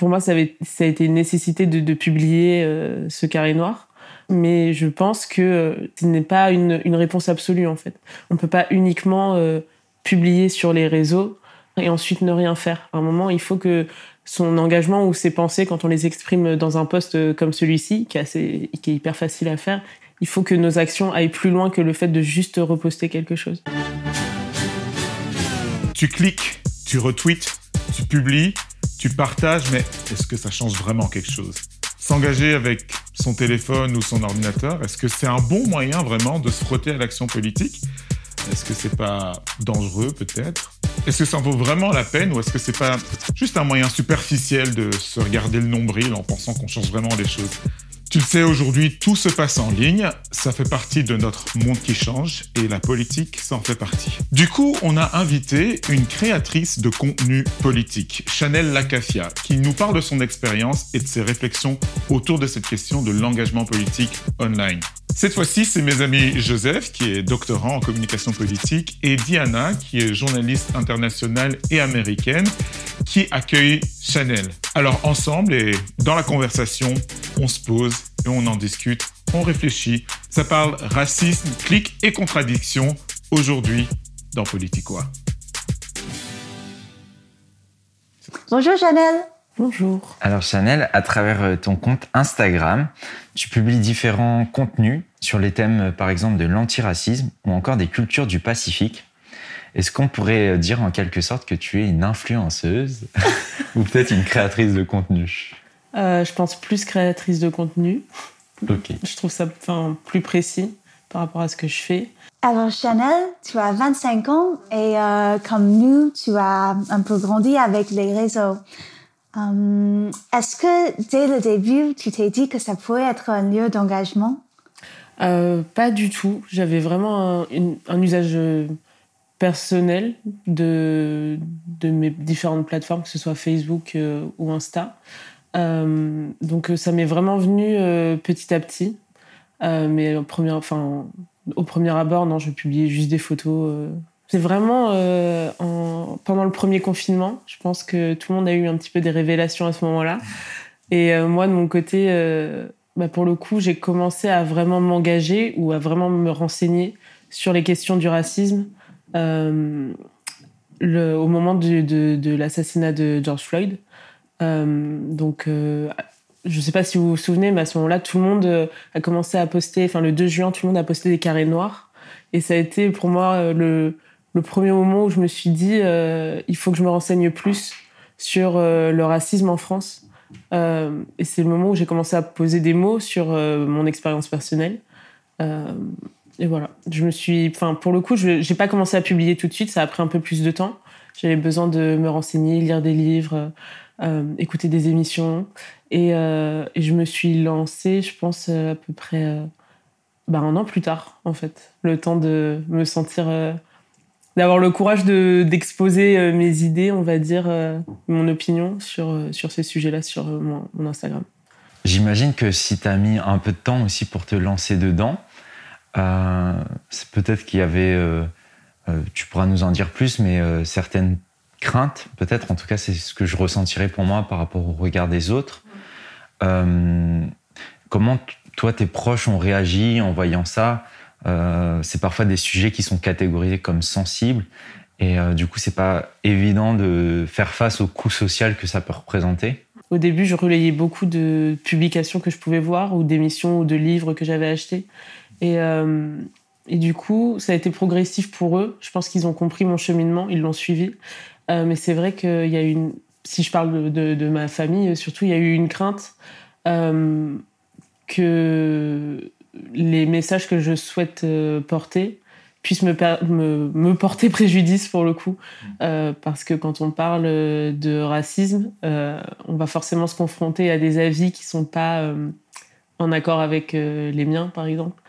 pour moi, ça, a été une nécessité de, publier ce carré noir. Mais je pense que ce n'est pas une, réponse absolue, en fait. On ne peut pas uniquement publier sur les réseaux et ensuite ne rien faire. À un moment, il faut que son engagement ou ses pensées, quand on les exprime dans un poste comme celui-ci, qui est, qui est hyper facile à faire, il faut que nos actions aillent plus loin que le fait de juste reposter quelque chose. Tu cliques, tu retweets, tu publies, tu partages, mais est-ce que ça change vraiment quelque chose? S'engager avec son téléphone ou son ordinateur, est-ce que c'est un bon moyen vraiment de se frotter à l'action politique? Est-ce que c'est pas dangereux peut-être? Est-ce que ça en vaut vraiment la peine ou est-ce que c'est pas juste un moyen superficiel de se regarder le nombril en pensant qu'on change vraiment les choses? Tu le sais, aujourd'hui, tout se passe en ligne. Ça fait partie de notre monde qui change et la politique s'en fait partie. Du coup, on a invité une créatrice de contenu politique, Chanel Lacafia, qui nous parle de son expérience et de ses réflexions autour de cette question de l'engagement politique online. Cette fois-ci, c'est mes amis Joseph, qui est doctorant en communication politique, et Diana, qui est journaliste internationale et américaine, qui accueille Chanel. Alors ensemble et dans la conversation, on se pose et on en discute, on réfléchit. Ça parle racisme, clic et contradiction aujourd'hui dans Politiquois. Bonjour Chanel. Bonjour. Alors Chanel, à travers euh, ton compte Instagram, tu publies différents contenus sur les thèmes euh, par exemple de l'antiracisme ou encore des cultures du Pacifique. Est-ce qu'on pourrait dire en quelque sorte que tu es une influenceuse ou peut-être une créatrice de contenu? Euh, Je pense plus créatrice de contenu. Ok. Je trouve ça plus précis par rapport à ce que je fais. Alors Chanel, tu as 25 ans et euh, comme nous, tu as un peu grandi avec les réseaux. Euh, est-ce que dès le début, tu t'es dit que ça pouvait être un lieu d'engagement? Pas du tout. J'avais vraiment un usage personnel de, de mes différentes plateformes, que ce soit Facebook euh, ou Insta. Euh, donc euh, ça m'est vraiment venu petit à petit. mais au premier, enfin, au premier abord, non, je publiais juste des photos. C'est vraiment en, pendant le premier confinement. Je pense que tout le monde a eu un petit peu des révélations à ce moment-là. Et moi, de mon côté, bah, pour le coup, j'ai commencé à vraiment m'engager ou à vraiment me renseigner sur les questions du racisme euh, au moment de l'assassinat de George Floyd. Euh, donc, euh, je ne sais pas si vous vous souvenez, mais à ce moment-là, tout le monde a commencé à poster, enfin le 2 juin, tout le monde a posté des carrés noirs. Et ça a été pour moi le, premier moment où je me suis dit, il faut que je me renseigne plus sur le racisme en France. et c'est le moment où j'ai commencé à poser des mots sur mon expérience personnelle. Et voilà, je me suis, enfin pour le coup, je n'ai pas commencé à publier tout de suite, ça a pris un peu plus de temps. J'avais besoin de me renseigner, lire des livres, euh, écouter des émissions, et, euh, et, je me suis lancée, je pense à peu près euh, bah, un an plus tard, en fait, le temps de me sentir, d'avoir le courage de d'exposer mes idées, on va dire, mon opinion sur sur ces sujets-là sur mon, Instagram. J'imagine que si tu as mis un peu de temps aussi pour te lancer dedans, euh, c'est peut-être qu'il y avait, euh, euh, tu pourras nous en dire plus, mais certaines craintes, peut-être, en tout cas, c'est ce que je ressentirais pour moi par rapport au regard des autres. comment toi, tes proches ont réagi en voyant ça? C'est parfois des sujets qui sont catégorisés comme sensibles. Et du coup, c'est pas évident de faire face au coût social que ça peut représenter. Au début, je relayais beaucoup de publications que je pouvais voir ou d'émissions ou de livres que j'avais achetés. Et, euh, et du coup, ça a été progressif pour eux. Je pense qu'ils ont compris mon cheminement, ils l'ont suivi. Euh, mais c'est vrai qu'il y a une. Si je parle de, de, ma famille, surtout, il y a eu une crainte euh, que les messages que je souhaite porter puissent me, me, me, porter préjudice pour le coup. Euh, parce que quand on parle de racisme, euh, on va forcément se confronter à des avis qui sont pas en accord avec euh, les miens, par exemple.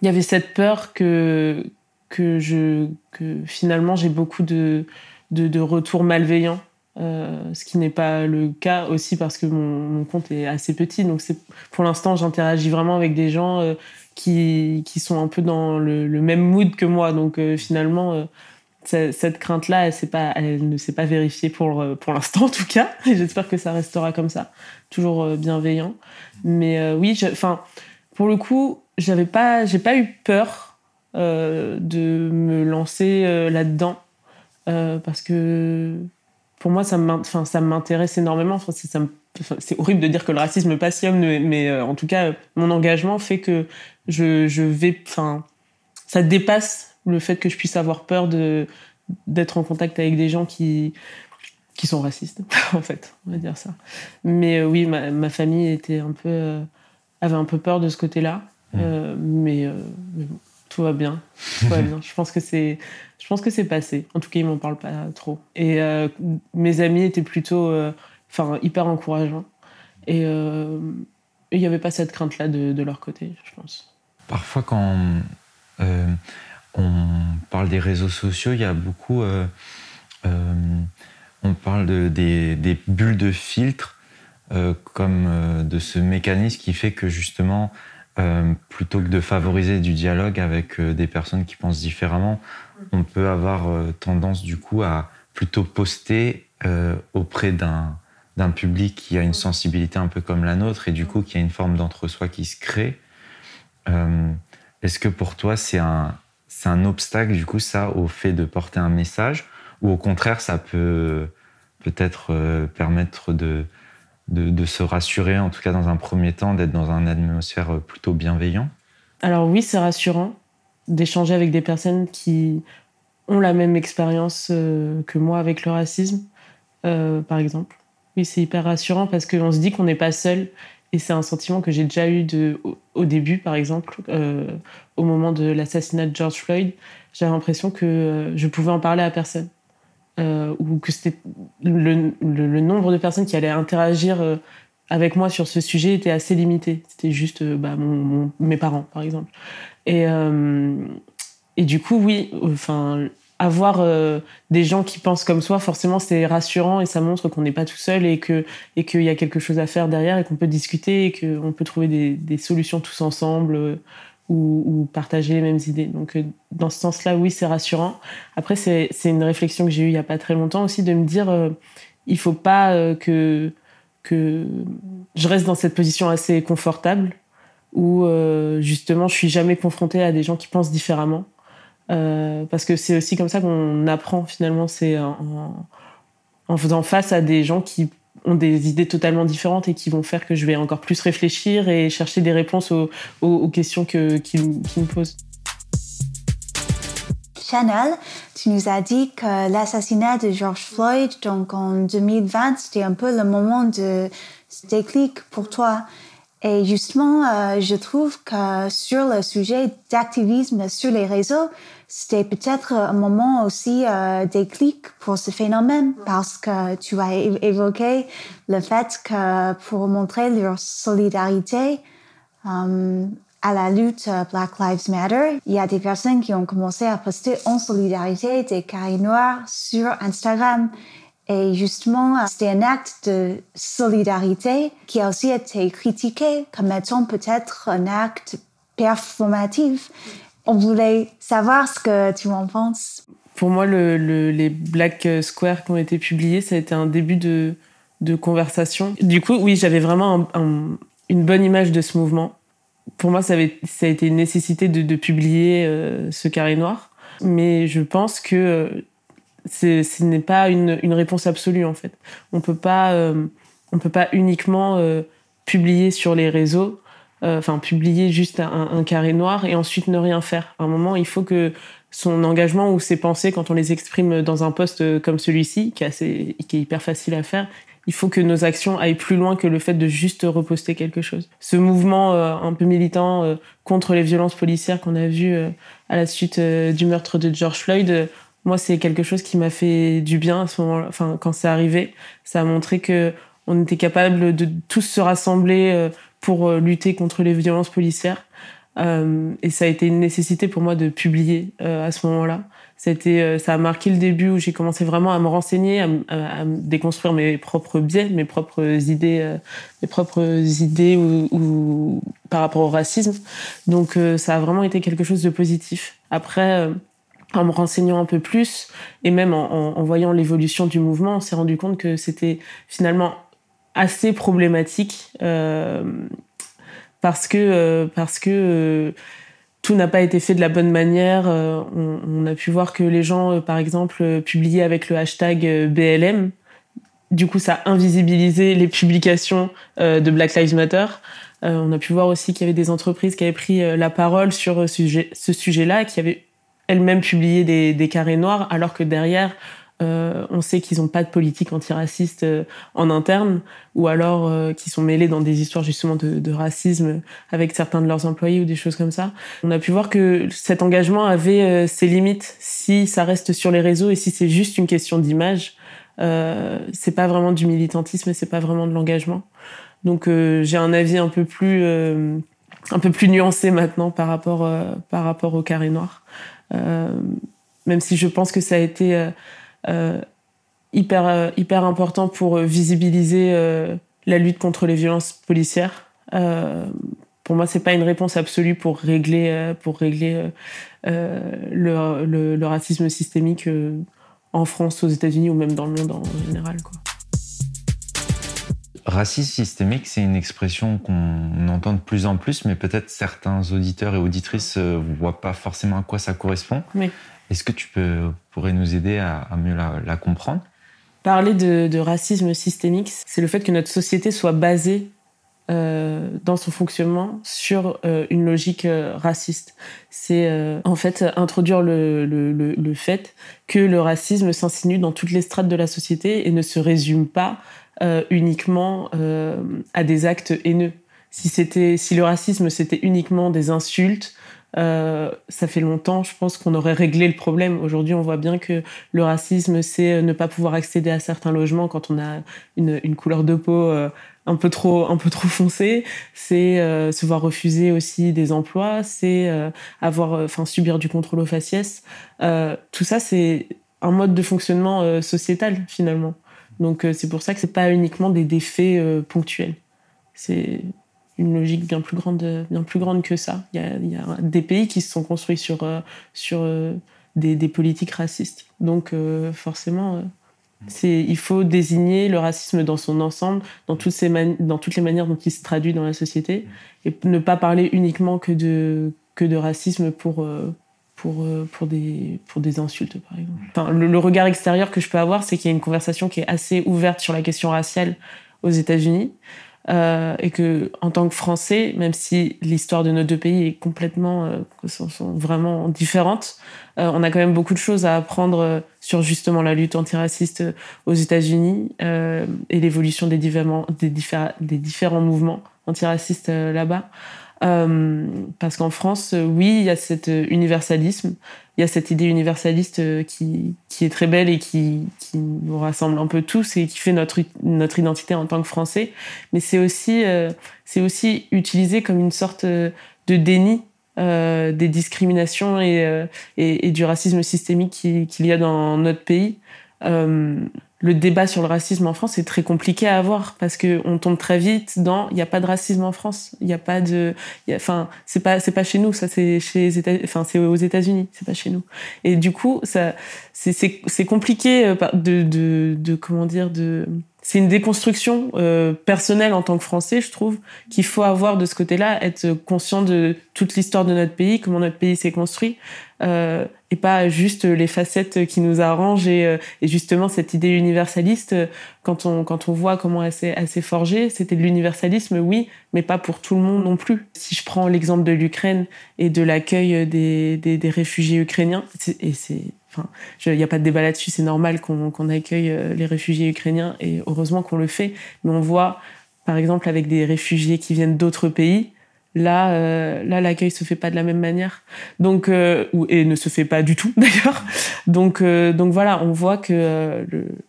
Il y avait cette peur que, que, je, que finalement j'ai beaucoup de, de, retours malveillants, euh, ce qui n'est pas le cas aussi parce que mon, compte est assez petit. Donc pour l'instant, j'interagis vraiment avec des gens euh, qui, qui sont un peu dans le, même mood que moi. Donc finalement, cette crainte-là, elle ne s'est pas vérifiée pour, pour l'instant en tout cas. J'espère que ça restera comme ça, toujours bienveillant. Mais oui, enfin, pour le coup, j'avais pas, j'ai pas eu peur de me lancer là-dedans parce que pour moi, ça m'intéresse énormément. Enfin, c'est horrible de dire que le racisme me passionne, mais, euh, en tout cas, mon engagement fait que je, je vais, enfin, ça dépasse le fait que je puisse avoir peur de d'être en contact avec des gens qui qui sont racistes, en fait, on va dire ça. Mais euh, oui, ma, ma, famille était un peu euh, avait un peu peur de ce côté-là, mmh. mais, mais bon, tout va bien, tout va bien. Je pense que c'est je pense que c'est passé. En tout cas, ils m'en parlent pas trop. Et euh, mes amis étaient plutôt, euh, enfin, hyper encourageants. Et euh, il n'y avait pas cette crainte-là de, leur côté, je pense. Parfois, quand on parle des réseaux sociaux, il y a beaucoup, on parle de, des, des, bulles de filtre, comme de ce mécanisme qui fait que justement, plutôt que de favoriser du dialogue avec des personnes qui pensent différemment, on peut avoir euh, tendance du coup à plutôt poster euh, auprès d'un public qui a une sensibilité un peu comme la nôtre et du coup qui a une forme d'entre-soi qui se crée. Euh, est-ce que pour toi c'est un, c'est un obstacle du coup ça au fait de porter un message? Ou au contraire ça peut peut-être permettre de, de, se rassurer en tout cas dans un premier temps d'être dans une atmosphère plutôt bienveillant Alors oui c'est rassurant d'échanger avec des personnes qui ont la même expérience euh, que moi avec le racisme, euh, par exemple. Oui, c'est hyper rassurant parce qu'on se dit qu'on n'est pas seul. Et c'est un sentiment que j'ai déjà eu au, début, par exemple, euh, au moment de l'assassinat de George Floyd. J'avais l'impression que je pouvais en parler à personne. Ou que c'était le, nombre de personnes qui allaient interagir avec moi sur ce sujet était assez limité. C'était juste bah, mon, mes parents, par exemple. Et, et du coup, oui, enfin, avoir euh, des gens qui pensent comme soi, forcément, c'est rassurant et ça montre qu'on n'est pas tout seul et et qu'il y a quelque chose à faire derrière et qu'on peut discuter et qu'on peut trouver des, solutions tous ensemble euh, ou, partager les mêmes idées. Donc, euh, dans ce sens-là, oui, c'est rassurant. Après, c'est une réflexion que j'ai eue il y a pas très longtemps aussi de me dire, il faut pas que que je reste dans cette position assez confortable où justement je suis jamais confrontée à des gens qui pensent différemment euh, parce que c'est aussi comme ça qu'on apprend finalement, c'est en, en, faisant face à des gens qui ont des idées totalement différentes et qui vont faire que je vais encore plus réfléchir et chercher des réponses aux, questions que, qui, me posent. Chanel, tu nous as dit que l'assassinat de George Floyd, donc en 2020, c'était un peu le moment de déclic pour toi. Et justement, euh, je trouve que sur le sujet d'activisme sur les réseaux, c'était peut-être un moment aussi euh, déclic pour ce phénomène parce que tu as évoqué le fait que pour montrer leur solidarité euh, à la lutte Black Lives Matter, il y a des personnes qui ont commencé à poster en solidarité des carrés noirs sur Instagram. Et justement, c'était un acte de solidarité qui a aussi été critiqué comme étant peut-être un acte performatif. On voulait savoir ce que tu en penses. Pour moi, le, les Black Squares qui ont été publiés, ça a été un début de, de conversation. Du coup, oui, j'avais vraiment une bonne image de ce mouvement. Pour moi, ça, avait, ça a été une nécessité de, de publier euh, ce carré noir. Mais je pense que euh, ce n'est pas une, une, réponse absolue en fait. On peut pas, euh, on peut pas uniquement euh, publier sur les réseaux, euh, enfin publier juste un, un, carré noir et ensuite ne rien faire. À un moment, il faut que son engagement ou ses pensées, quand on les exprime dans un poste comme celui-ci, qui est, assez, qui est hyper facile à faire, il faut que nos actions aillent plus loin que le fait de juste reposter quelque chose. Ce mouvement un peu militant contre les violences policières qu'on a vu à la suite du meurtre de George Floyd, moi, c'est quelque chose qui m'a fait du bien à ce moment-là. Enfin, quand c'est arrivé, ça a montré que on était capable de tous se rassembler euh, pour euh, lutter contre les violences policières. Euh, et ça a été une nécessité pour moi de publier à ce moment-là. Été, ça a marqué le début où j'ai commencé vraiment à me renseigner, à, à, déconstruire mes propres biais, mes propres idées, mes propres idées ou, ou, par rapport au racisme. Donc ça a vraiment été quelque chose de positif. Après, en me renseignant un peu plus et même en, voyant l'évolution du mouvement, on s'est rendu compte que c'était finalement assez problématique euh, parce que euh, parce que euh, tout n'a pas été fait de la bonne manière. On, a pu voir que les gens, par exemple, publiaient avec le hashtag BLM. Du coup, ça a invisibilisé les publications de Black Lives Matter. on a pu voir aussi qu'il y avait des entreprises qui avaient pris la parole sur ce sujet-là, qui avaient elles-mêmes publié des, carrés noirs, alors que derrière, euh, on sait qu'ils n'ont pas de politique antiraciste euh, en interne, ou alors euh, qu'ils sont mêlés dans des histoires justement de, racisme avec certains de leurs employés ou des choses comme ça. On a pu voir que cet engagement avait ses limites si ça reste sur les réseaux et si c'est juste une question d'image. c'est pas vraiment du militantisme et c'est pas vraiment de l'engagement. Donc j'ai un avis un peu plus un peu plus nuancé maintenant par rapport par rapport au carré noir. Euh, même si je pense que ça a été euh, euh, hyper, hyper important pour visibiliser la lutte contre les violences policières. pour moi, c'est pas une réponse absolue pour régler, pour régler le, le, racisme systémique en France, aux États-Unis ou même dans le monde en général. Racisme systémique, c'est une expression qu'on entend de plus en plus, mais peut-être certains auditeurs et auditrices ne voient pas forcément à quoi ça correspond. Est-ce que tu peux, pourrais nous aider à, mieux la, comprendre? Parler de, racisme systémique, c'est le fait que notre société soit basée euh, dans son fonctionnement sur euh, une logique euh, raciste. C'est en fait introduire le, le, fait que le racisme s'insinue dans toutes les strates de la société et ne se résume pas euh, uniquement euh, à des actes haineux. Si c'était, si le racisme c'était uniquement des insultes, euh, ça fait longtemps, je pense qu'on aurait réglé le problème. Aujourd'hui, on voit bien que le racisme, c'est ne pas pouvoir accéder à certains logements quand on a une, couleur de peau un peu trop, foncée. C'est se voir refuser aussi des emplois. C'est avoir, subir du contrôle aux faciès. tout ça, c'est un mode de fonctionnement sociétal finalement. Donc euh, c'est pour ça que c'est pas uniquement des défaits euh, ponctuels. C'est une logique bien plus grande, bien plus grande que ça. Il y a, des pays qui se sont construits sur, euh, sur des, politiques racistes. Donc forcément, il faut désigner le racisme dans son ensemble, dans toutes, ces dans toutes les manières dont il se traduit dans la société, et ne pas parler uniquement que de, que de racisme pour, pour, euh, pour, des, pour des insultes, par exemple. Le, regard extérieur que je peux avoir, c'est qu'il y a une conversation qui est assez ouverte sur la question raciale aux États-Unis. Euh, et que en tant que Français, même si l'histoire de nos deux pays est complètement, euh, vraiment différentes, euh, on a quand même beaucoup de choses à apprendre sur justement la lutte antiraciste aux États-Unis et l'évolution des des, des différents mouvements antiracistes là-bas. Euh, parce qu'en France, euh, oui, il y a cet euh, universalisme, il y a cette idée universaliste qui, qui est très belle et qui, qui nous rassemble un peu tous et qui fait notre, notre identité en tant que Français. Mais c'est aussi, aussi utilisé comme une sorte de déni des discriminations et, et, du racisme systémique qu'il y a dans notre pays. Le débat sur le racisme en France est très compliqué à avoir parce que on tombe très vite dans il n'y a pas de racisme en France, il n'y a pas de, enfin c'est pas c'est pas chez nous, ça c'est chez enfin c'est aux États-Unis, c'est pas chez nous. Et du coup ça c'est c'est compliqué euh, de, de de comment dire de c'est une déconstruction euh, personnelle en tant que Français, je trouve, qu'il faut avoir de ce côté-là, être conscient de toute l'histoire de notre pays, comment notre pays s'est construit, euh, et pas juste les facettes qui nous arrangent et, euh, et justement cette idée universaliste quand on quand on voit comment elle s'est forgée c'était de l'universalisme oui mais pas pour tout le monde non plus. Si je prends l'exemple de l'Ukraine et de l'accueil des, des, des réfugiés ukrainiens et c'est Enfin, il n'y a pas de débat là-dessus, c'est normal qu'on accueille euh, les réfugiés ukrainiens et heureusement qu'on le fait. Mais on voit, par exemple, avec des réfugiés qui viennent d'autres pays, là, euh, là, se fait pas de la même manière. Donc, euh, et ne se fait pas du tout d'ailleurs. Donc, donc voilà, on voit que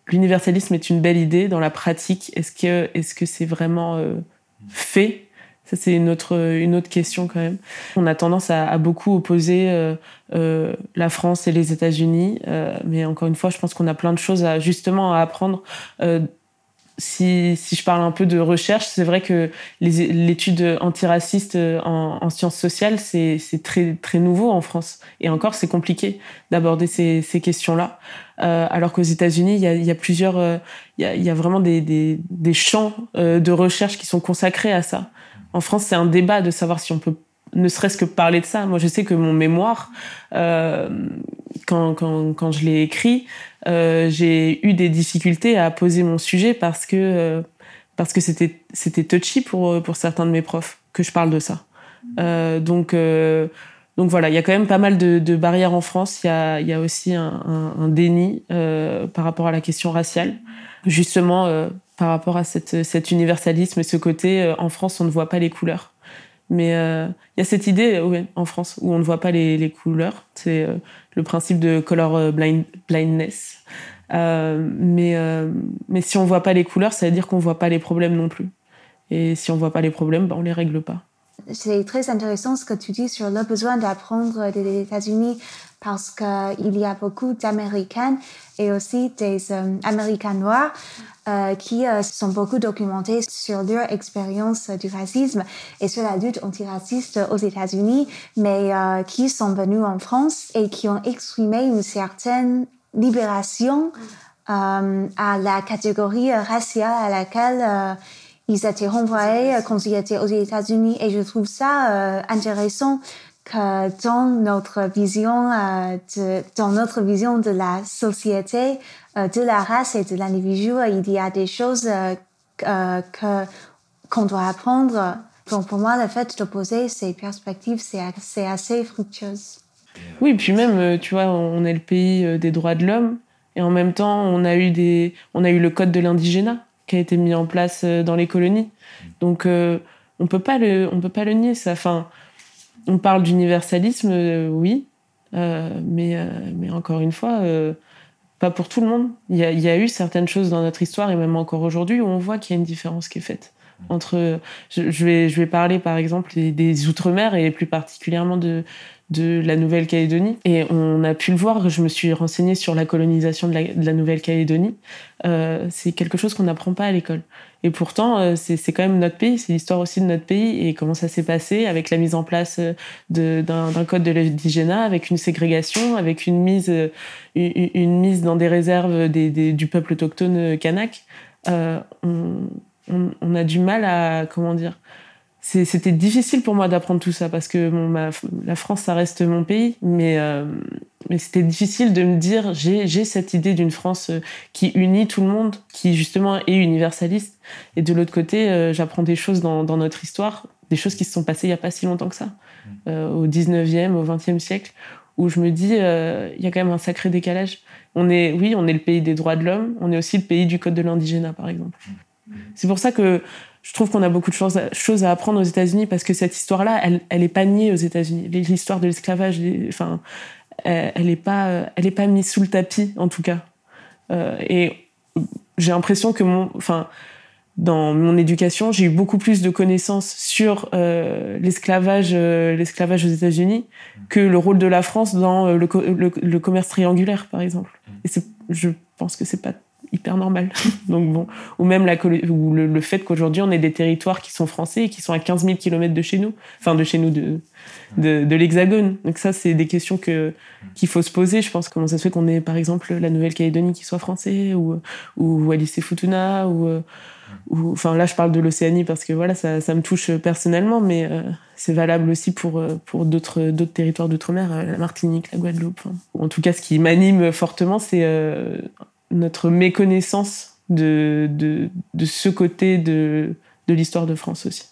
l'universalisme est une belle idée dans la pratique. Est-ce que, est-ce que c'est vraiment fait c'est une autre, une autre question quand même. On a tendance à, beaucoup opposer euh, euh, la France et les États-Unis, euh, mais encore une fois, je pense qu'on a plein de choses à justement à apprendre si, je parle un peu de recherche, c'est vrai que l'étude antiraciste en, en sciences sociales, c'est très, très nouveau en France. Et encore, c'est compliqué d'aborder ces, questions-là. Alors qu'aux États-Unis, il y a, plusieurs, il, y a, vraiment des, champs de recherche qui sont consacrés à ça. En France, c'est un débat de savoir si on peut ne serait-ce que parler de ça. Moi, je sais que mon mémoire, euh, quand, quand, quand je l'ai écrit, euh, j'ai eu des difficultés à poser mon sujet parce que euh, c'était touchy pour pour certains de mes profs que je parle de ça. Donc donc voilà, il y a quand même pas mal de, barrières en France. Il y a y a aussi un, un déni par rapport à la question raciale, justement par rapport à cette, cet universalisme et ce côté en France on ne voit pas les couleurs. Mais il y a cette idée ouais, en France où on ne voit pas les, couleurs. C'est le principe de color euh, blind, blindness. Euh, mais, euh, si on voit pas les couleurs, ça veut dire qu'on voit pas les problèmes non plus. Et si on voit pas les problèmes, ben on les règle pas. C'est très intéressant ce que tu dis sur le besoin d'apprendre des États-Unis parce qu'il y a beaucoup d'Américains et aussi des euh, Américains noirs euh, qui euh, sont beaucoup documentés sur leur expérience du racisme et sur la lutte antiraciste aux États-Unis, mais qui sont venus en France et qui ont exprimé une certaine libération à la catégorie raciale à laquelle ils étaient renvoyés quand ils étaient aux États-Unis. Et je trouve ça intéressant que dans notre vision, euh, de, dans notre vision de la société, euh, de la race et de l'individu, il y a des choses euh, que qu'on doit apprendre. Donc pour moi, le fait de poser ces perspectives, c'est assez, assez fructueuse. Oui, puis même, tu vois, on est le pays des droits de l'homme, et en même temps, on a eu des, on a eu le code de l'indigénat qui a été mis en place dans les colonies. Donc, on peut pas le, on peut pas le nier. Ça, enfin, on parle d'universalisme, euh, oui, euh, mais, euh, mais encore une fois, euh, pas pour tout le monde. Il y, il y, a, eu certaines choses dans notre histoire, et même encore aujourd'hui, où on voit qu'il y a une différence qui est faite. Entre, je, vais, je vais parler par exemple des, Outre-mer et plus particulièrement de, de la Nouvelle-Calédonie. Et on a pu le voir, je me suis renseignée sur la colonisation de la, de la Nouvelle-Calédonie. Euh, c'est quelque chose qu'on n'apprend pas à l'école. Et pourtant, euh, c'est quand même notre pays, c'est l'histoire aussi de notre pays et comment ça s'est passé avec la mise en place euh, d'un code de l'indigénat, avec une ségrégation, avec une mise, euh, une, une mise dans des réserves des, des, du peuple autochtone kanak. Euh, on, on, on, a du mal à, comment dire, c'était difficile pour moi d'apprendre tout ça parce que bon, ma, la France, ça reste mon pays, mais, euh, mais c'était difficile de me dire j'ai cette idée d'une France euh, qui unit tout le monde, qui justement est universaliste. Et de l'autre côté, euh, j'apprends des choses dans, dans, notre histoire, des choses qui se sont passées il n'y a pas si longtemps que ça, euh, au 19e, au 20e siècle, où je me dis euh, il y a quand même un sacré décalage. On est, oui, on est le pays des droits de l'homme, on est aussi le pays du code de l'indigénat, par exemple. C'est pour ça que je trouve qu'on a beaucoup de choses à, choses à apprendre aux États-Unis parce que cette histoire-là, elle, elle est pas niée aux États-Unis. L'histoire de l'esclavage, enfin, elle est pas, elle est pas mise sous le tapis en tout cas. Euh, et j'ai l'impression que mon, enfin, dans mon éducation, j'ai eu beaucoup plus de connaissances sur euh, l'esclavage, euh, l'esclavage aux États-Unis que le rôle de la France dans le, le, le commerce triangulaire, par exemple. Et je pense que c'est pas hyper normal. Donc bon, ou même la, ou le, fait qu'aujourd'hui on ait des territoires qui sont français et qui sont à 15 000 km de chez nous, enfin de chez nous de de, l'Hexagone. Donc ça c'est des questions que qu'il faut se poser. Je pense comment ça se fait qu'on ait par exemple la Nouvelle-Calédonie qui soit français ou ou Wallis et Futuna ou enfin là je parle de l'Océanie parce que voilà ça, ça me touche personnellement, mais euh, c'est valable aussi pour pour d'autres d'autres territoires d'outre-mer, la Martinique, la Guadeloupe. En tout cas, ce qui m'anime fortement, c'est euh, notre méconnaissance de, de, ce côté de, de l'histoire de France aussi.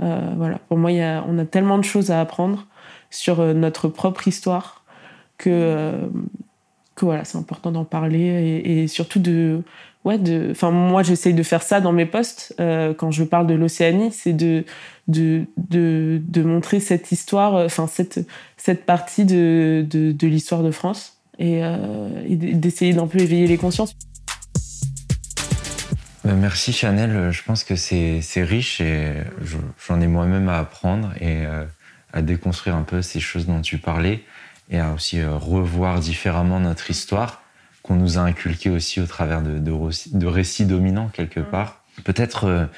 Euh, voilà, pour moi, y a, on a tellement de choses à apprendre sur euh, notre propre histoire que, euh, que voilà, c'est important d'en parler et, surtout de. Ouais, de. Enfin, moi, j'essaye de faire ça dans mes posts euh, quand je parle de l'Océanie, c'est de, de, de, de montrer cette histoire, cette, cette partie de, de l'histoire de France et, euh, et d'essayer d'un peu éveiller les consciences. Merci Chanel, je pense que c'est riche et j'en ai moi-même à apprendre et euh, à déconstruire un peu ces choses dont tu parlais et à aussi euh, revoir différemment notre histoire qu'on nous a inculqué aussi au travers de, de, récits dominants quelque part. Peut-être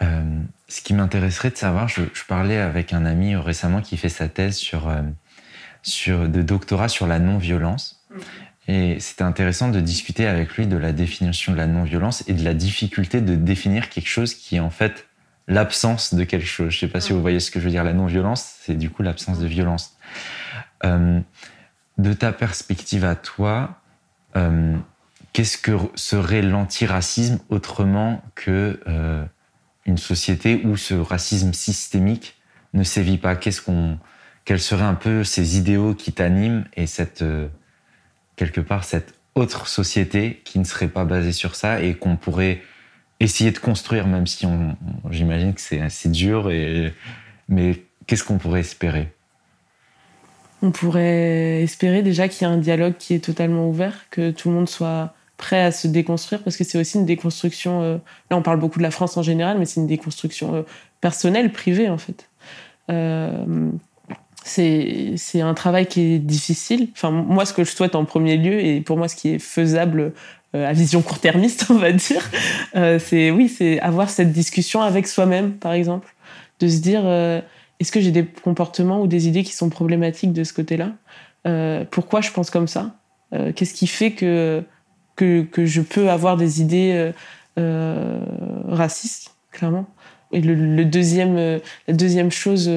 ce qui m'intéresserait de savoir, je, parlais avec un ami récemment qui fait sa thèse sur, sur de doctorat sur la non-violence. Et c'était intéressant de discuter avec lui de la définition de la non-violence et de la difficulté de définir quelque chose qui est en fait l'absence de quelque chose. Je ne sais pas si vous voyez ce que je veux dire. La non-violence, c'est du coup l'absence de violence. Euh, de ta perspective à toi, euh, qu'est-ce que serait l'antiracisme autrement que euh, une société où ce racisme systémique ne sévit pas? Qu'est-ce qu'on, quels seraient un peu ces idéaux qui t'animent et cette quelque part cette autre société qui ne serait pas basée sur ça et qu'on pourrait essayer de construire, même si on, j'imagine que c'est assez dur. Et, mais qu'est-ce qu'on pourrait espérer? On pourrait espérer déjà qu'il y ait un dialogue qui est totalement ouvert, que tout le monde soit prêt à se déconstruire, parce que c'est aussi une déconstruction. Euh, là, on parle beaucoup de la France en général, mais c'est une déconstruction euh, personnelle, privée, en fait. Euh, c'est un travail qui est difficile. Enfin, moi, ce que je souhaite en premier lieu, et pour moi, ce qui est faisable euh, à vision court-termiste, on va dire, euh, c'est oui, c'est avoir cette discussion avec soi-même, par exemple, de se dire euh, est-ce que j'ai des comportements ou des idées qui sont problématiques de ce côté-là? Pourquoi je pense comme ça? Qu'est-ce qui fait que, que, que je peux avoir des idées racistes, clairement? Et le, le deuxième, la deuxième chose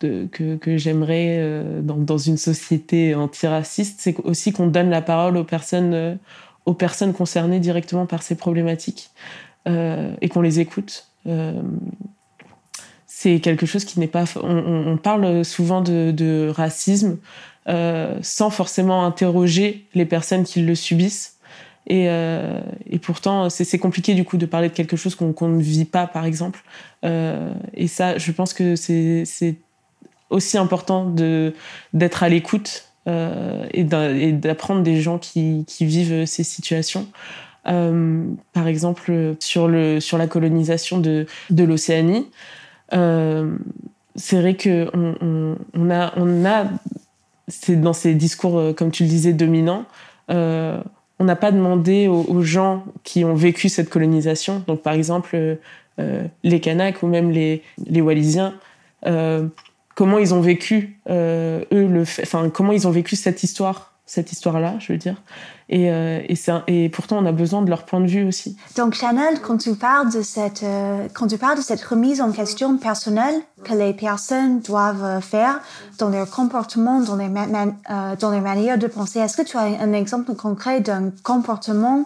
que, j'aimerais euh, dans, dans, une société antiraciste, c'est aussi qu'on donne la parole aux personnes, euh, aux personnes concernées directement par ces problématiques euh, et qu'on les écoute. c'est quelque chose qui n'est pas. On, parle souvent de, racisme sans forcément interroger les personnes qui le subissent. Et, pourtant, c'est compliqué du coup de parler de quelque chose qu'on ne vit pas, par exemple. Et ça, je pense que c'est aussi important de d'être à l'écoute euh, et d'apprendre des gens qui, qui, vivent ces situations. Euh, par exemple, sur, le, sur la colonisation de, de l'Océanie, euh, c'est vrai que on, on, a, on a dans ces discours, comme tu le disais, dominants, on n'a pas demandé aux, aux, gens qui ont vécu cette colonisation, donc par exemple les Kanaks ou même les, les Wallisiens, comment ils ont vécu euh, eux le enfin comment ils ont vécu cette histoire cette histoire-là, je veux dire. Et, euh, et, et, pourtant, on a besoin de leur point de vue aussi. Donc, Chanel, quand tu parles de cette, euh, quand tu parles de cette remise en question personnelle que les personnes doivent faire dans leur comportement, dans dans les manières de penser, est-ce que tu as un exemple concret d'un comportement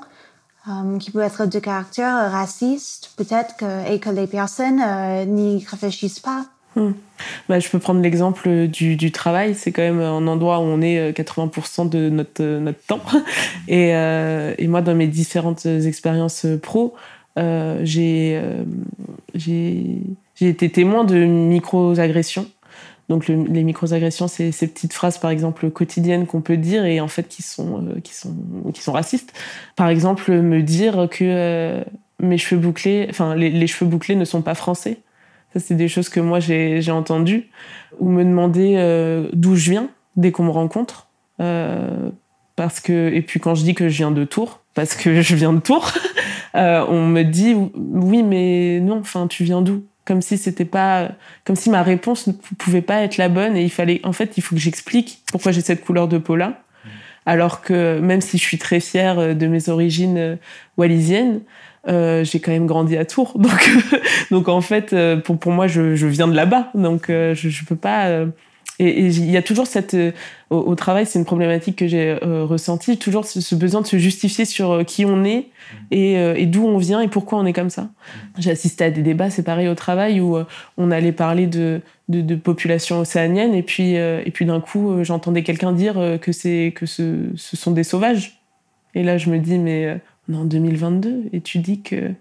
qui peut être de caractère raciste, peut-être et que les personnes n'y réfléchissent pas? Hmm. Bah, je peux prendre l'exemple du, travail. C'est quand même un endroit où on est 80% euh, de notre, euh, temps. Et, euh, et, moi, dans mes différentes expériences pro, j'ai été témoin de micro-agressions. Donc le, les micro-agressions, c'est ces petites phrases, par exemple, quotidiennes qu'on peut dire et en fait qui sont, racistes. Par exemple, me dire que mes cheveux bouclés, enfin les cheveux bouclés ne sont pas français. Ça, c'est des choses que moi, j'ai entendues. Ou me demander euh, d'où je viens dès qu'on me rencontre. Euh, parce que, et puis quand je dis que je viens de Tours, parce que je viens de Tours, euh, on me dit oui, mais non, enfin, tu viens d'où? Comme si c'était pas, comme si ma réponse ne pouvait pas être la bonne et il fallait, en fait, il faut que j'explique pourquoi j'ai cette couleur de peau là. Alors que même si je suis très fière de mes origines wallisiennes, euh, j'ai quand même grandi à Tours, donc donc en fait euh, pour pour moi je, je viens de là-bas, donc euh, je je peux pas. Euh, et il y a toujours cette au, au travail, c'est une problématique que j'ai ressentie, toujours ce, besoin de se justifier sur qui on est et, et d'où on vient et pourquoi on est comme ça. J'ai assisté à des débats, c'est pareil au travail où on allait parler de de, de population océanienne et puis et puis d'un coup j'entendais quelqu'un dire que c'est que ce, ce sont des sauvages. Et là je me dis mais en 2022 et tu dis que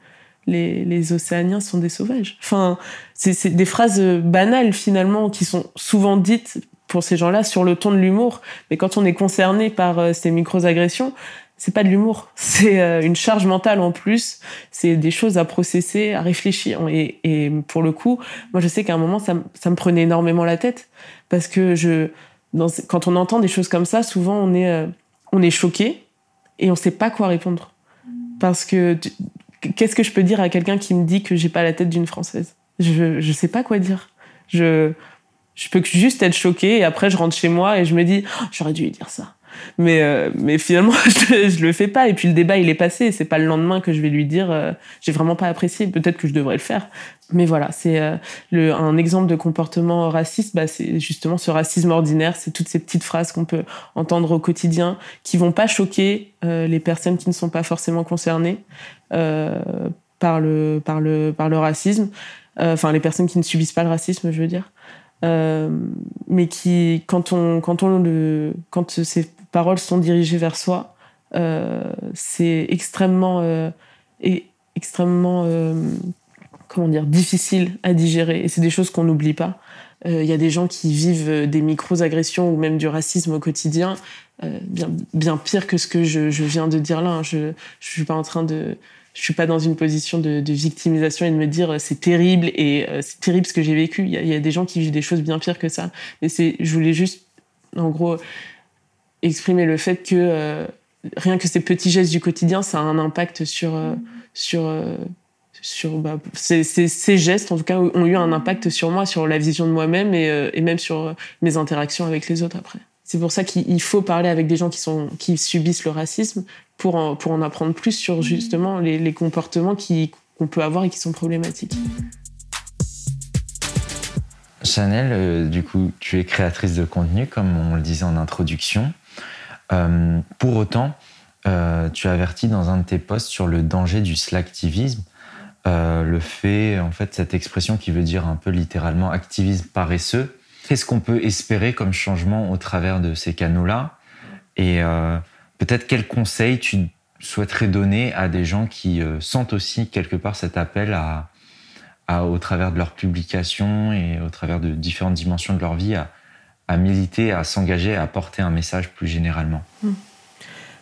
les, les Océaniens sont des sauvages. Enfin, c'est des phrases banales finalement qui sont souvent dites pour ces gens-là sur le ton de l'humour. Mais quand on est concerné par euh, ces micro-agressions, c'est pas de l'humour, c'est euh, une charge mentale en plus, c'est des choses à processer, à réfléchir. Et, et pour le coup, moi je sais qu'à un moment ça, ça, me prenait énormément la tête parce que je, dans, quand on entend des choses comme ça, souvent on est, euh, on est choqué et on sait pas quoi répondre. Parce que qu'est-ce que je peux dire à quelqu'un qui me dit que j'ai pas la tête d'une française? Je je sais pas quoi dire. Je je peux juste être choquée et après je rentre chez moi et je me dis oh, j'aurais dû lui dire ça. Mais euh, mais finalement je, je, le fais pas et puis le débat il est passé. C'est pas le lendemain que je vais lui dire euh, j'ai vraiment pas apprécié. Peut-être que je devrais le faire. Mais voilà, c'est euh, un exemple de comportement raciste. Bah, c'est justement ce racisme ordinaire. C'est toutes ces petites phrases qu'on peut entendre au quotidien qui vont pas choquer les personnes qui ne sont pas forcément concernées par le par le par le racisme enfin les personnes qui ne subissent pas le racisme, je veux dire, mais qui, quand on, quand on le, quand ces paroles sont dirigées vers soi, euh, c'est extrêmement, et extrêmement, comment dire, difficile à digérer. Et c'est des choses qu'on n'oublie pas. Il y a des gens qui vivent des micro-agressions ou même du racisme au quotidien, bien, bien pire que ce que je, viens de dire là. Hein. Je ne suis pas en train de, je suis pas dans une position de, victimisation et de me dire euh, c'est terrible et euh, c'est terrible ce que j'ai vécu. Il y, y, a, des gens qui vivent des choses bien pires que ça. Et c'est, je voulais juste, en gros, exprimer le fait que euh, rien que ces petits gestes du quotidien, ça a un impact sur sur sur bah, ces, ces, ces, gestes en tout cas ont eu un impact sur moi, sur la vision de moi-même et, et même sur mes interactions avec les autres après. C'est pour ça qu'il faut parler avec des gens qui, sont, qui subissent le racisme pour en, pour en apprendre plus sur justement les, les comportements qu'on peut avoir et qui sont problématiques. Chanel, euh, du coup, tu es créatrice de contenu, comme on le disait en introduction. Euh, pour autant, euh, tu avertis dans un de tes posts sur le danger du slacktivisme, euh, le fait, en fait, cette expression qui veut dire un peu littéralement activisme paresseux, Qu'est-ce qu'on peut espérer comme changement au travers de ces canaux-là? Et peut-être quels conseils tu souhaiterais donner à des gens qui sentent aussi quelque part cet appel à, au travers de leurs publications et au travers de différentes dimensions de leur vie, à, à militer, à s'engager, à porter un message plus généralement.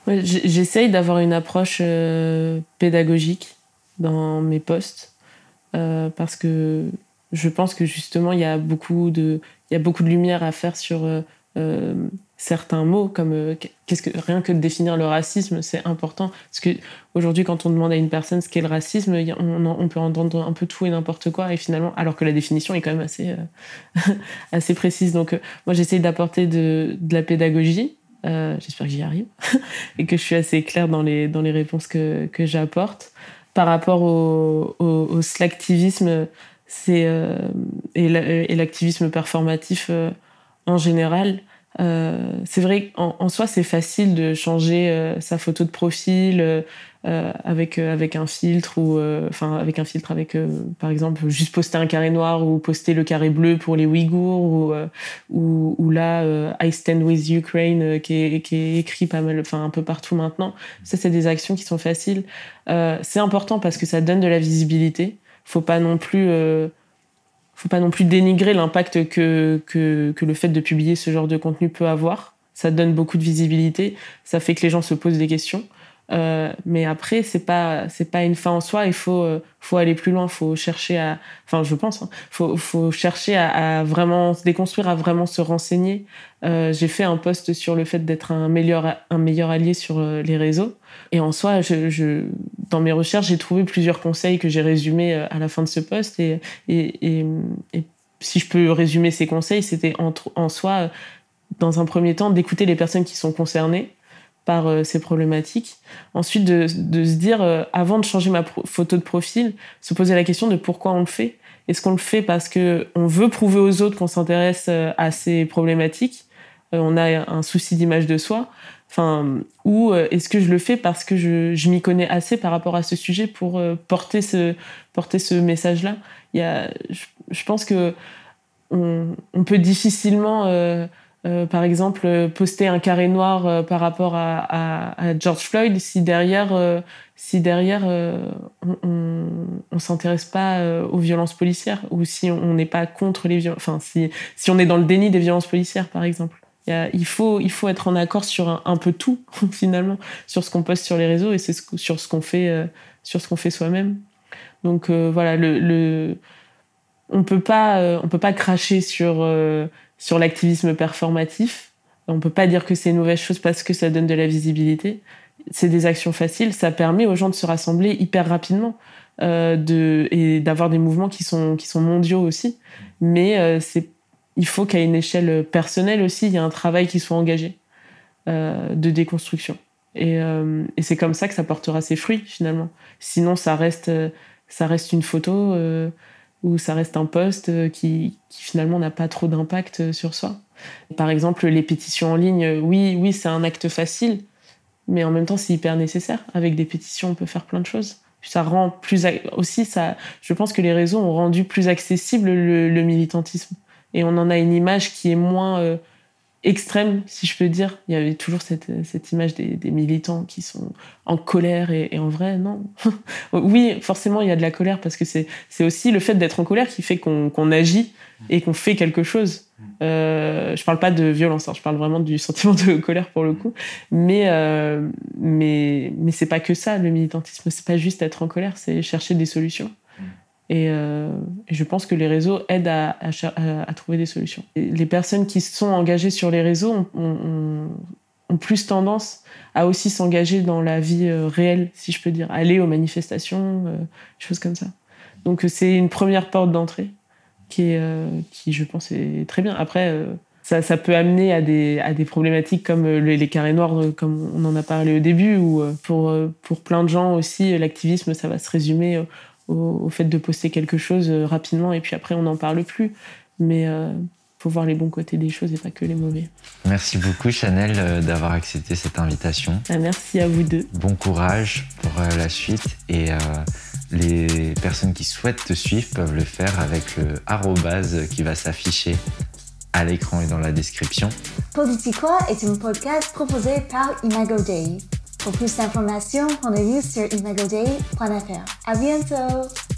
Ouais, J'essaye d'avoir une approche euh, pédagogique dans mes posts euh, parce que je pense que justement il y il y a beaucoup de lumière à faire sur euh, certains mots comme euh, qu'est-ce que rien que de définir le racisme c'est important. Parce que aujourd'hui quand on demande à une personne ce qu'est le racisme on, peut entendre un peu tout et n'importe quoi et finalement alors que la définition est quand même assez euh, assez précise. Donc moi j'essaye d'apporter de, la pédagogie j'espère que j'y arrive et que je suis assez claire dans les dans les réponses que que j'apporte. Par rapport au, au, au slacktivisme c'est et l'activisme performatif en général. Euh, c'est vrai qu'en en soi, c'est facile de changer euh, sa photo de profil euh, avec avec un filtre ou enfin avec un filtre avec par exemple juste poster un carré noir ou poster le carré bleu pour les Ouïghours ou ou, ou là I Stand with Ukraine qui est qui est écrit pas mal enfin un peu partout maintenant. Ça, c'est des actions qui sont faciles. c'est important parce que ça donne de la visibilité faut pas non plus euh, faut pas non plus dénigrer l'impact que, que, que le fait de publier ce genre de contenu peut avoir. Ça donne beaucoup de visibilité, ça fait que les gens se posent des questions. Euh, mais après, c'est pas c'est pas une fin en soi. Il faut euh, faut aller plus loin. Faut chercher à, enfin, je pense, hein, faut faut chercher à, vraiment se déconstruire, à vraiment se renseigner. Euh, J'ai fait un post sur le fait d'être un meilleur un meilleur allié sur les réseaux. Et en soi, je, dans mes recherches, j'ai trouvé plusieurs conseils que j'ai résumés à la fin de ce post. Et et, et, et si je peux résumer ces conseils, c'était en, en soi, dans un premier temps, d'écouter les personnes qui sont concernées par euh, ces problématiques. Ensuite, de, se dire, euh, avant de changer ma photo de profil, se poser la question de pourquoi on le fait. Est-ce qu'on le fait parce que on veut prouver aux autres qu'on s'intéresse euh, à ces problématiques On a un souci d'image de soi? Enfin, ou est-ce que je le fais parce que je, m'y connais assez par rapport à ce sujet pour porter ce porter ce message-là? Je, pense que on, on peut difficilement euh, par exemple, euh, poster un carré noir euh, par rapport à, George Floyd, si derrière, si derrière on, on, s'intéresse pas aux violences policières ou si on n'est pas contre les violences, enfin si, si on est dans le déni des violences policières, par exemple. Il, faut, il faut être en accord sur un, peu tout finalement, sur ce qu'on poste sur les réseaux et c'est ce, sur ce qu'on fait, sur ce fait soi-même. Donc voilà, le, le, on peut pas, on peut pas cracher sur sur l'activisme performatif. On peut pas dire que c'est une mauvaise chose parce que ça donne de la visibilité. c'est des actions faciles, ça permet aux gens de se rassembler hyper rapidement euh, et d'avoir des mouvements qui sont, qui sont mondiaux aussi. Mais euh, il faut qu'à une échelle personnelle aussi, il y ait un travail qui soit engagé euh, de déconstruction. Et, et, c'est comme ça que ça portera ses fruits finalement. Sinon, ça reste, ça reste une photo ou ça reste un post qui, qui finalement n'a pas trop d'impact sur soi. Par exemple, les pétitions en ligne, oui, oui, c'est un acte facile, mais en même temps, c'est hyper nécessaire. Avec des pétitions, on peut faire plein de choses. Ça rend plus aussi ça. Je pense que les réseaux ont rendu plus accessible le, militantisme et on en a une image qui est moins euh, extrême, si je peux dire. Il y avait toujours cette, cette image des, des, militants qui sont en colère et, et en vrai, non. oui, forcément, il y a de la colère parce que c'est aussi le fait d'être en colère qui fait qu'on agit et qu'on fait quelque chose. Euh, je parle pas de violence, hein, je parle vraiment du sentiment de colère pour le coup. Mais, euh, mais, mais c'est pas que ça, le militantisme. C'est pas juste être en colère, c'est chercher des solutions. Et, euh, je pense que les réseaux aident à, trouver des solutions. les personnes qui sont engagées sur les réseaux ont, plus tendance à aussi s'engager dans la vie euh, réelle, si je peux dire, aller aux manifestations, euh, choses comme ça. Donc c'est une première porte d'entrée qui, je pense, est très bien. Après, ça, peut amener à des, problématiques comme les, les, carrés noirs, comme on en a parlé au début, ou pour, pour plein de gens aussi, l'activisme, ça va se résumer au, fait de poster quelque chose euh, rapidement et puis après on n'en parle plus. Mais euh, faut voir les bons côtés des choses et pas que les mauvais. Merci beaucoup Chanel euh, d'avoir accepté cette invitation. Ah, merci à vous deux. Bon courage pour la suite et les personnes qui souhaitent te suivre peuvent le faire avec le arrobase qui va s'afficher à l'écran et dans la description. Politiquois est un podcast proposé par Imago Day. Pour plus d'informations, rendez-vous sur imagoday.fr. À bientôt!